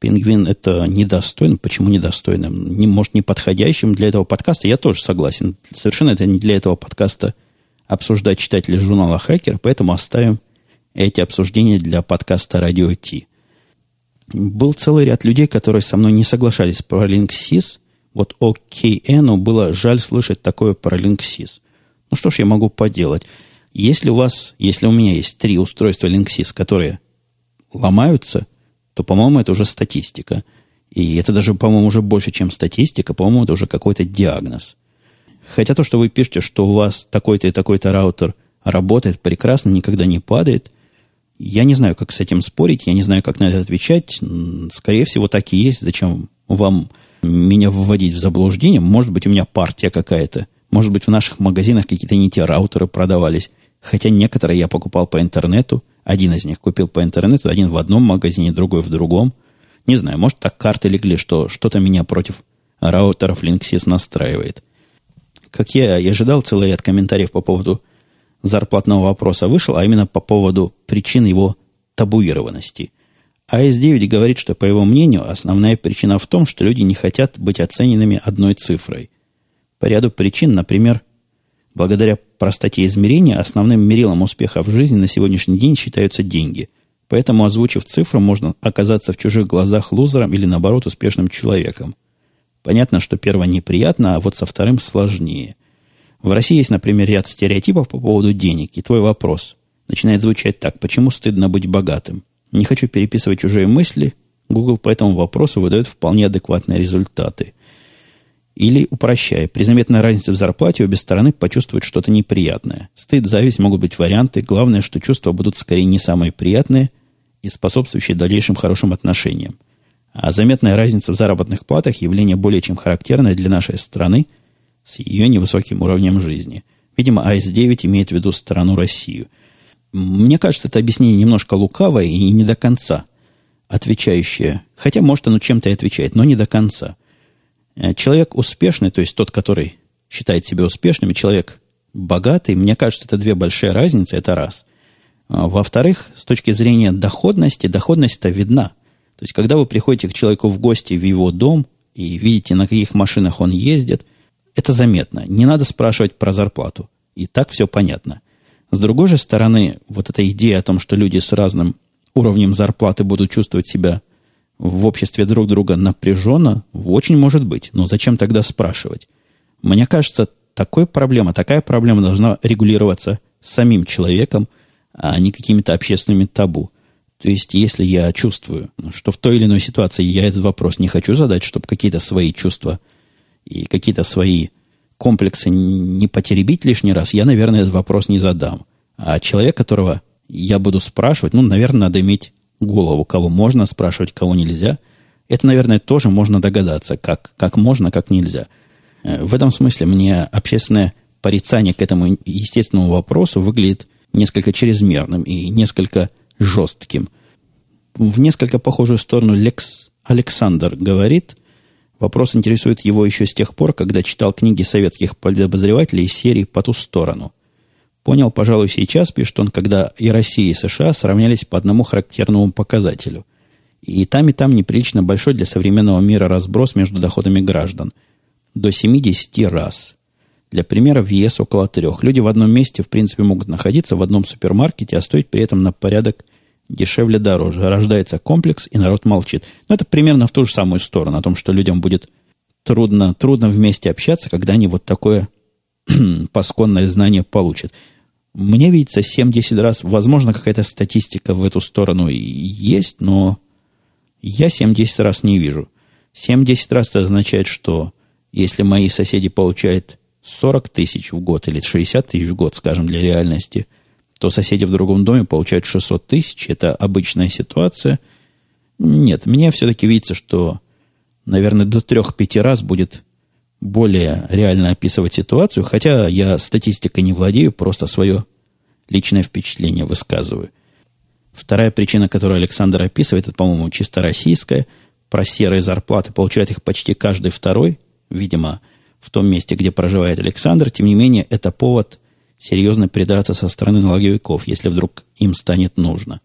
Speaker 1: Пингвин это недостойным. Почему недостойным? Не, может, не подходящим для этого подкаста. Я тоже согласен. Совершенно это не для этого подкаста обсуждать читатели журнала «Хакер», поэтому оставим эти обсуждения для подкаста «Радио Ти». Был целый ряд людей, которые со мной не соглашались про Linksys. Вот OKN было жаль слышать такое про Linksys. Ну что ж я могу поделать? Если у вас, если у меня есть три устройства Linksys, которые ломаются – то, по-моему, это уже статистика. И это даже, по-моему, уже больше, чем статистика. По-моему, это уже какой-то диагноз. Хотя то, что вы пишете, что у вас такой-то и такой-то раутер работает прекрасно, никогда не падает, я не знаю, как с этим спорить, я не знаю, как на это отвечать. Скорее всего, так и есть. Зачем вам меня вводить в заблуждение? Может быть, у меня партия какая-то. Может быть, в наших магазинах какие-то не те раутеры продавались. Хотя некоторые я покупал по интернету. Один из них купил по интернету, один в одном магазине, другой в другом. Не знаю, может, так карты легли, что что-то меня против раутеров Linksys настраивает. Как я и ожидал, целый ряд комментариев по поводу зарплатного вопроса вышел, а именно по поводу причин его табуированности. АС-9 говорит, что, по его мнению, основная причина в том, что люди не хотят быть оцененными одной цифрой. По ряду причин, например, Благодаря простоте измерения основным мерилом успеха в жизни на сегодняшний день считаются деньги. Поэтому, озвучив цифру, можно оказаться в чужих глазах лузером или, наоборот, успешным человеком. Понятно, что первое неприятно, а вот со вторым сложнее. В России есть, например, ряд стереотипов по поводу денег, и твой вопрос начинает звучать так. Почему стыдно быть богатым? Не хочу переписывать чужие мысли. Google по этому вопросу выдает вполне адекватные результаты – или, упрощая, при заметной разнице в зарплате обе стороны почувствуют что-то неприятное. Стыд, зависть могут быть варианты. Главное, что чувства будут скорее не самые приятные и способствующие дальнейшим хорошим отношениям. А заметная разница в заработных платах – явление более чем характерное для нашей страны с ее невысоким уровнем жизни. Видимо, АС-9 имеет в виду страну Россию. Мне кажется, это объяснение немножко лукавое и не до конца отвечающее. Хотя, может, оно чем-то и отвечает, но не до конца. Э, человек успешный, то есть тот, который считает себя успешным, и человек богатый, мне кажется, это две большие разницы, это раз. А, во-вторых, с точки зрения доходности, доходность-то видна. То есть, когда вы приходите к человеку в гости в его дом и видите, на каких машинах он ездит, это заметно. Не надо спрашивать про зарплату. И так все понятно. С другой же стороны, вот эта идея о том, что люди с разным уровнем зарплаты будут чувствовать себя в обществе друг друга напряженно, очень может быть. Но зачем тогда спрашивать? Мне кажется, такой проблема, такая проблема должна регулироваться самим человеком, а не какими-то общественными табу. То есть, если я чувствую, что в той или иной ситуации я этот вопрос не хочу задать, чтобы какие-то свои чувства и какие-то свои комплексы не потеребить лишний раз, я, наверное, этот вопрос не задам. А человек, которого я буду спрашивать, ну, наверное, надо иметь голову, кого можно спрашивать, кого нельзя. Это, наверное, тоже можно догадаться, как, как можно, как нельзя. Э, в этом смысле мне общественное порицание к этому естественному вопросу выглядит несколько чрезмерным и несколько жестким. В несколько похожую сторону Лекс Александр говорит, вопрос интересует его еще с тех пор, когда читал книги советских подозревателей из серии «По ту сторону». Понял, пожалуй, сейчас, пишет он, когда и Россия, и США сравнялись по одному характерному показателю. И там, и там неприлично большой для современного мира разброс между доходами граждан. До 70 раз. Для примера, в ЕС около трех. Люди в одном месте, в принципе, могут находиться в одном супермаркете, а стоить при этом на порядок дешевле дороже. Рождается комплекс, и народ молчит. Но это примерно в ту же самую сторону, о том, что людям будет трудно, трудно вместе общаться, когда они вот такое пасконное знание получат. Мне видится 7-10 раз, возможно, какая-то статистика в эту сторону есть, но я 7-10 раз не вижу. 7-10 раз это означает, что если мои соседи получают 40 тысяч в год или 60 тысяч в год, скажем, для реальности, то соседи в другом доме получают 600 тысяч. Это обычная ситуация. Нет, мне все-таки видится, что, наверное, до 3-5 раз будет более реально описывать ситуацию, хотя я статистикой не владею, просто свое личное впечатление высказываю. Вторая причина, которую Александр описывает, это, по-моему, чисто российская. Про серые зарплаты получает их почти каждый второй, видимо, в том месте, где проживает Александр. Тем не менее, это повод серьезно придраться со стороны налоговиков, если вдруг им станет нужно.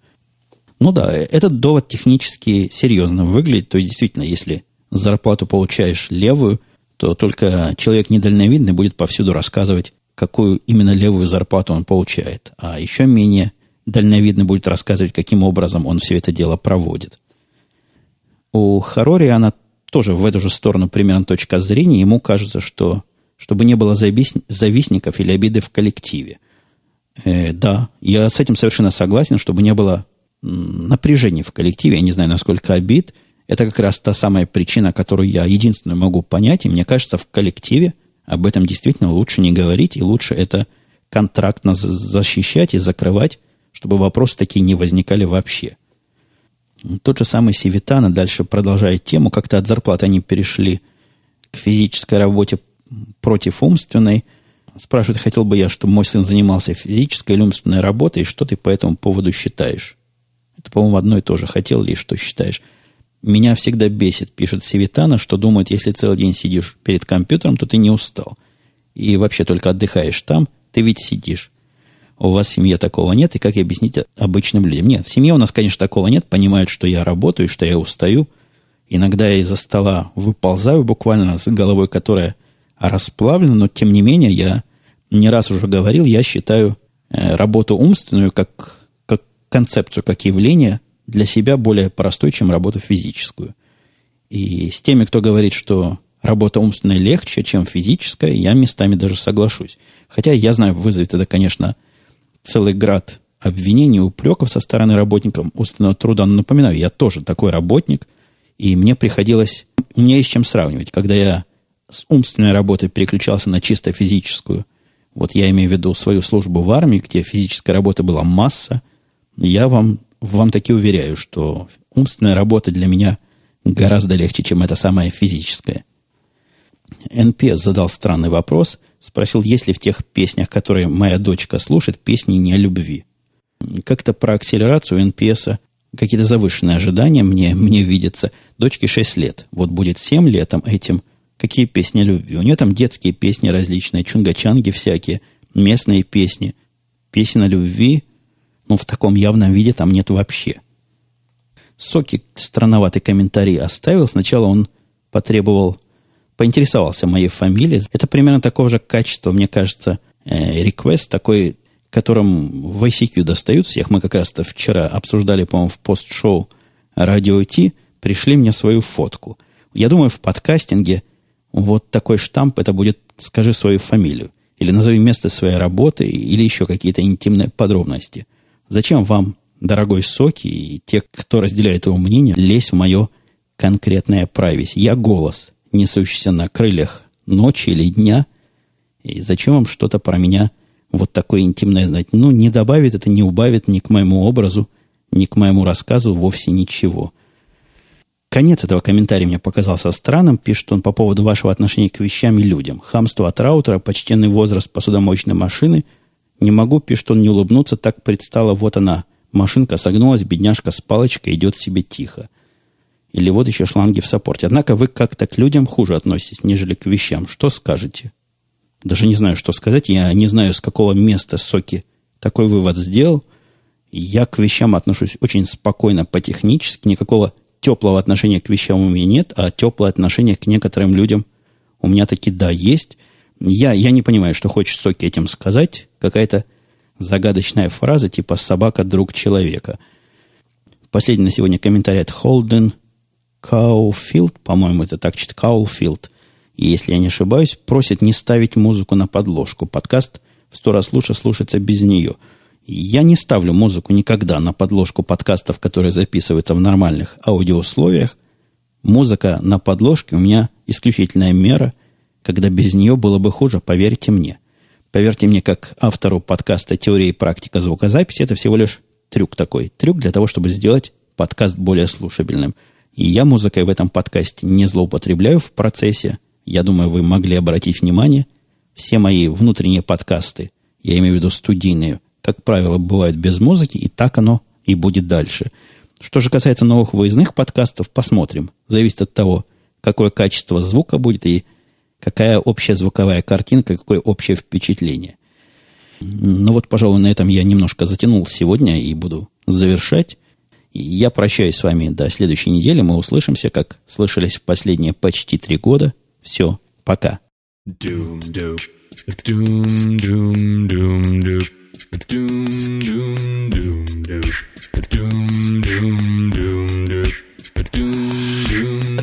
Speaker 1: Ну да, этот довод технически серьезно выглядит. То есть, действительно, если зарплату получаешь левую, то только человек недальновидный будет повсюду рассказывать, какую именно левую зарплату он получает. А еще менее дальновидно будет рассказывать, каким образом он все это дело проводит. У Харори она тоже в эту же сторону примерно точка зрения. Ему кажется, что чтобы не было завистников или обиды в коллективе. Э, да, я с этим совершенно согласен, чтобы не было напряжения в коллективе. Я не знаю, насколько обид. Это как раз та самая причина, которую я единственную могу понять. И мне кажется, в коллективе об этом действительно лучше не говорить, и лучше это контрактно защищать и закрывать, чтобы вопросы такие не возникали вообще. Тот же самый Севитана дальше продолжает тему, как-то от зарплаты они перешли к физической работе против умственной. Спрашивает, хотел бы я, чтобы мой сын занимался физической или умственной работой, и что ты по этому поводу считаешь? Это, по-моему, одно и то же. Хотел ли, что считаешь? Меня всегда бесит, пишет Севитана, что думает, если целый день сидишь перед компьютером, то ты не устал. И вообще только отдыхаешь там, ты ведь сидишь у вас в семье такого нет, и как объяснить обычным людям? Нет, в семье у нас, конечно, такого нет, понимают, что я работаю, что я устаю. Иногда я из-за стола выползаю буквально с головой, которая расплавлена, но тем не менее я не раз уже говорил, я считаю э, работу умственную как, как концепцию, как явление для себя более простой, чем работу физическую. И с теми, кто говорит, что работа умственная легче, чем физическая, я местами даже соглашусь. Хотя я знаю, вызовет это, конечно, целый град обвинений, упреков со стороны работников умственного труда. Но напоминаю, я тоже такой работник, и мне приходилось... У меня есть чем сравнивать. Когда я с умственной работы переключался на чисто физическую, вот я имею в виду свою службу в армии, где физической работы была масса, я вам, вам таки уверяю, что умственная работа для меня гораздо легче, чем эта самая физическая. НПС задал странный вопрос. Спросил, есть ли в тех песнях, которые моя дочка слушает, песни не о любви. Как-то про акселерацию НПС какие-то завышенные ожидания мне, мне видятся. Дочке 6 лет. Вот будет 7 летом этим. Какие песни любви? У нее там детские песни различные, чунгачанги всякие, местные песни. Песен о любви, ну, в таком явном виде там нет вообще. Соки странноватый комментарий оставил. Сначала он потребовал поинтересовался моей фамилией. Это примерно такого же качества, мне кажется, реквест такой, которым в ICQ достают всех. Мы как раз-то вчера обсуждали, по-моему, в пост-шоу Радио Ти, пришли мне свою фотку. Я думаю, в подкастинге вот такой штамп, это будет «скажи свою фамилию» или назови место своей работы, или еще какие-то интимные подробности. Зачем вам, дорогой Соки, и те, кто разделяет его мнение, лезть в мое конкретное правись? Я голос – несущийся на крыльях ночи или дня. И зачем вам что-то про меня вот такое интимное знать? Ну, не добавит это, не убавит ни к моему образу, ни к моему рассказу вовсе ничего. Конец этого комментария мне показался странным. Пишет он по поводу вашего отношения к вещам и людям. Хамство от раутера, почтенный возраст посудомоечной машины. Не могу, пишет он, не улыбнуться, так предстала вот она. Машинка согнулась, бедняжка с палочкой идет себе тихо. Или вот еще шланги в саппорте. Однако вы как-то к людям хуже относитесь, нежели к вещам. Что скажете? Даже не знаю, что сказать. Я не знаю, с какого места Соки такой вывод сделал. Я к вещам отношусь очень спокойно по-технически. Никакого теплого отношения к вещам у меня нет, а теплое отношение к некоторым людям у меня таки да есть. Я, я не понимаю, что хочет Соки этим сказать. Какая-то загадочная фраза типа «собака – друг человека». Последний на сегодня комментарий от Холден – Кауфилд, по-моему, это так читает, Каулфилд, и если я не ошибаюсь, просит не ставить музыку на подложку. Подкаст в сто раз лучше слушаться без нее. Я не ставлю музыку никогда на подложку подкастов, которые записываются в нормальных аудиоусловиях. Музыка на подложке у меня исключительная мера,
Speaker 2: когда без нее было бы хуже, поверьте мне. Поверьте мне, как автору подкаста «Теория и практика звукозаписи», это всего лишь трюк такой. Трюк для того, чтобы сделать подкаст более слушабельным. И я музыкой в этом подкасте не злоупотребляю в процессе. Я думаю, вы могли обратить внимание. Все мои внутренние подкасты, я имею в виду студийные, как правило, бывают без музыки, и так оно и будет дальше. Что же касается новых выездных подкастов, посмотрим. Зависит от того, какое качество звука будет и какая общая звуковая картинка, какое общее впечатление. Ну вот, пожалуй, на этом я немножко затянул сегодня и буду завершать. я прощаюсь с вами до следующей недели. Мы услышимся, как слышались в последние почти три года. Все, пока. Doom, doom, doom, doom, doom, doom. Doom, doom, doom, doom. Doom, doom, doom, doom. Doom, doom, doom.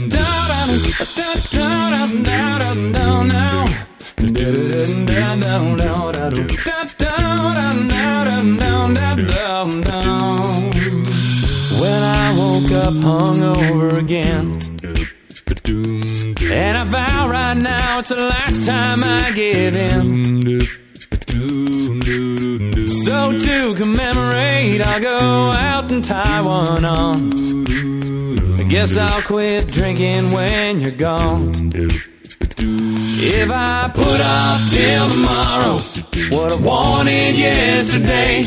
Speaker 2: When I woke up hungover again. And I vow right now it's the last time I give in. So to commemorate, I'll go out and tie one on. I guess I'll quit drinking when you're gone. If I put off till tomorrow what I wanted yesterday,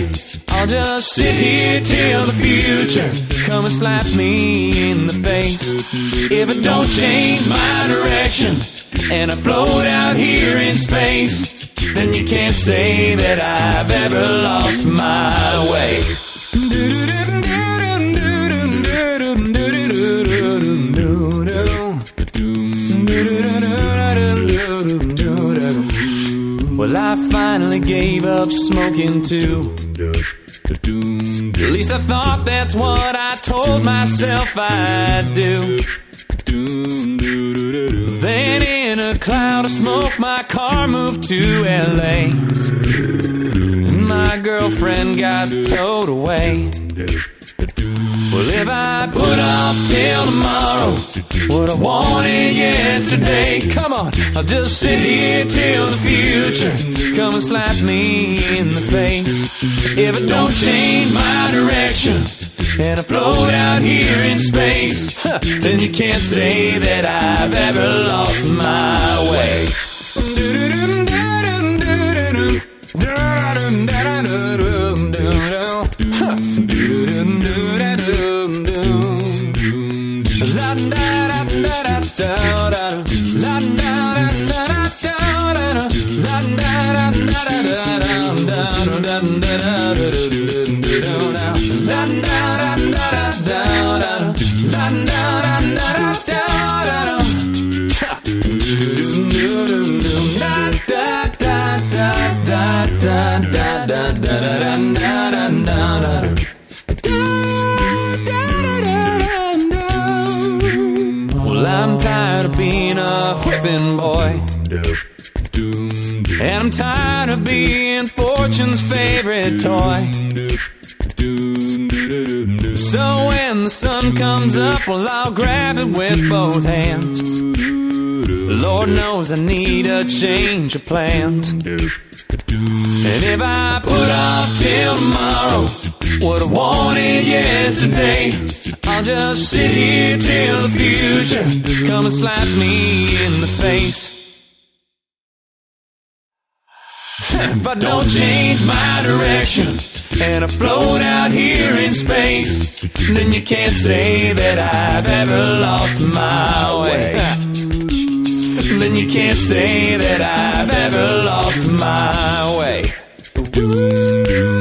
Speaker 2: I'll just sit here till the future come and slap me in the face. If I don't change my direction and I float out here in space, then you can't say that I've ever lost my way. Well, I finally gave up smoking too. At least I thought that's what I told myself I'd do. Then cloud of smoke, my car moved to LA. My girlfriend got towed away. Well, if I put off till tomorrow what I wanted yesterday, come on, I'll just sit here till the future come and slap me in the face. If I don't change my direction and I float out here in space, then you can't say that I've ever lost my way. toy. So when the sun comes up, well, I'll grab it with both hands. Lord knows I need a change of plans. And if I put off till tomorrow what I wanted yesterday, I'll just sit here till the future come and slap me in the face. If I don't change my directions and I float out here in space, then you can't say that I've ever lost my way. Then you can't say that I've ever lost my way. Ooh.